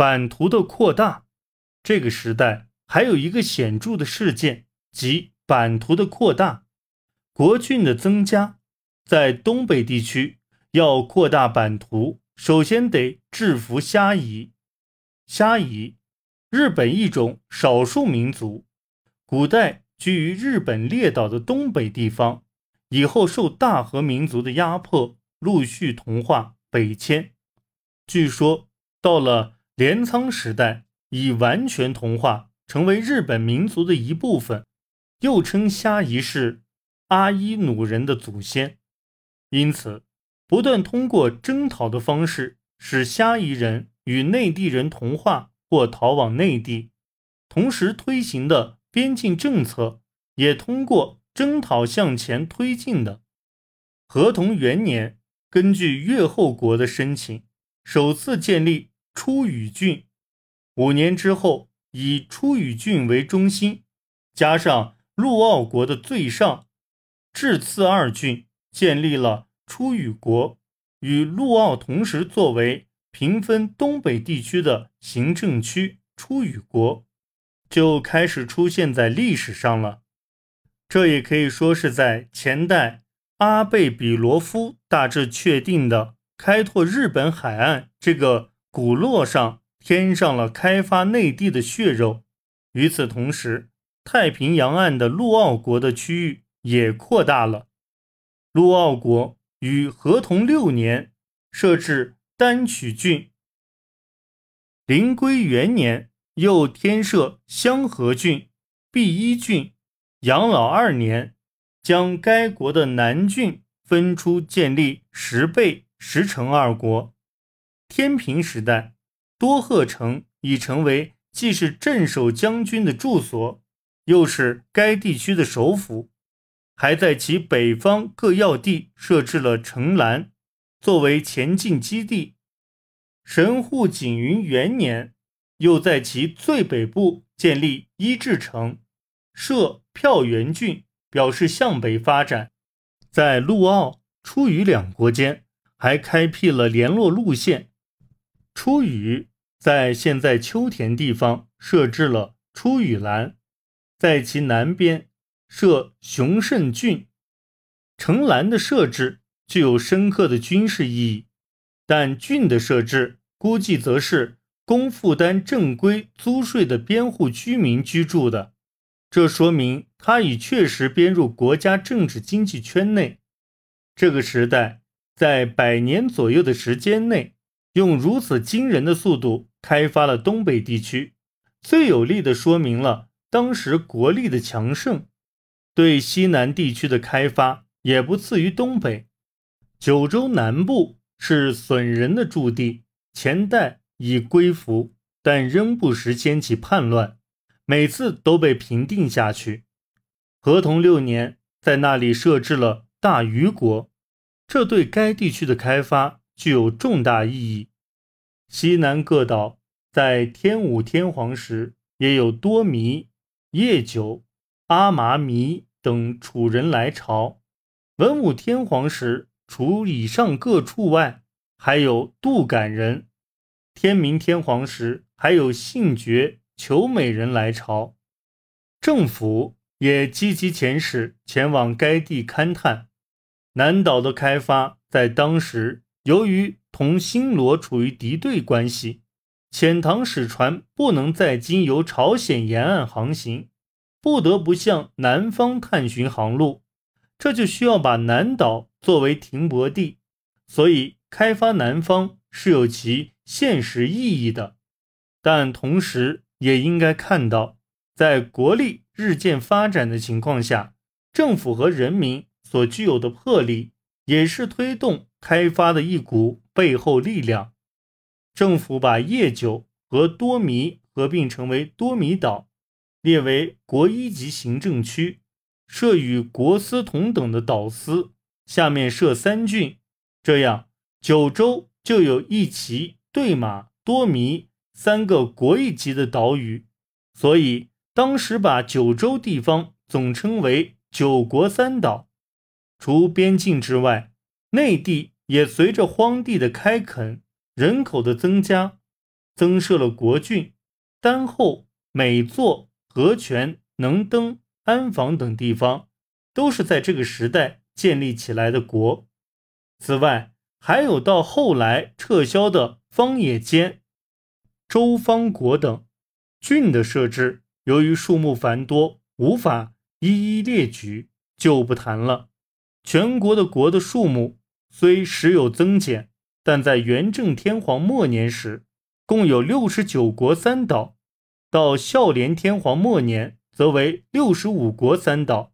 版图的扩大。这个时代还有一个显著的事件，即版图的扩大，国郡的增加。在东北地区要扩大版图，首先得制服虾夷。虾夷，日本一种少数民族，古代居于日本列岛的东北地方，以后受大和民族的压迫，陆续同化北迁。据说到了镰仓时代。已完全同化，成为日本民族的一部分，又称虾夷是阿伊努人的祖先，因此不断通过征讨的方式使虾夷人与内地人同化或逃往内地，同时推行的边境政策也通过征讨向前推进的。合同元年，根据越后国的申请，首次建立出羽郡。五年之后，以出羽郡为中心，加上陆奥国的最上至次二郡，建立了出羽国，与陆奥同时作为平分东北地区的行政区。出羽国就开始出现在历史上了。这也可以说是在前代阿贝比罗夫大致确定的开拓日本海岸这个古洛上。添上了开发内地的血肉。与此同时，太平洋岸的陆奥国的区域也扩大了。陆奥国于合同六年设置丹曲郡，灵龟元年又添设香河郡、碧一郡。养老二年，将该国的南郡分出，建立十倍十城二国。天平时代。多贺城已成为既是镇守将军的住所，又是该地区的首府，还在其北方各要地设置了城栏，作为前进基地。神户景云元年，又在其最北部建立伊治城，设票原郡，表示向北发展。在陆奥、出羽两国间，还开辟了联络路线。出羽。在现在秋田地方设置了出羽兰，在其南边设雄胜郡。城栏的设置具有深刻的军事意义，但郡的设置估计则是供负担正规租税的边户居民居住的。这说明它已确实编入国家政治经济圈内。这个时代在百年左右的时间内，用如此惊人的速度。开发了东北地区，最有力的说明了当时国力的强盛。对西南地区的开发也不次于东北。九州南部是损人的驻地，前代已归服，但仍不时掀起叛乱，每次都被平定下去。合同六年，在那里设置了大虞国，这对该地区的开发具有重大意义。西南各岛在天武天皇时也有多弥、叶久、阿麻弥等楚人来朝。文武天皇时，除以上各处外，还有杜感人。天明天皇时，还有信觉、求美人来朝。政府也积极遣使前往该地勘探。南岛的开发在当时。由于同新罗处于敌对关系，遣唐使船不能再经由朝鲜沿岸航行，不得不向南方探寻航路，这就需要把南岛作为停泊地，所以开发南方是有其现实意义的。但同时也应该看到，在国力日渐发展的情况下，政府和人民所具有的魄力，也是推动。开发的一股背后力量，政府把叶九和多米合并成为多米岛，列为国一级行政区，设与国司同等的岛司，下面设三郡，这样九州就有一旗、对马、多米三个国一级的岛屿，所以当时把九州地方总称为九国三岛。除边境之外。内地也随着荒地的开垦、人口的增加，增设了国郡，丹后、美作、和泉、能登、安房等地方，都是在这个时代建立起来的国。此外，还有到后来撤销的方野间、周方国等郡的设置，由于数目繁多，无法一一列举，就不谈了。全国的国的数目虽时有增减，但在元正天皇末年时，共有六十九国三岛；到孝廉天皇末年，则为六十五国三岛。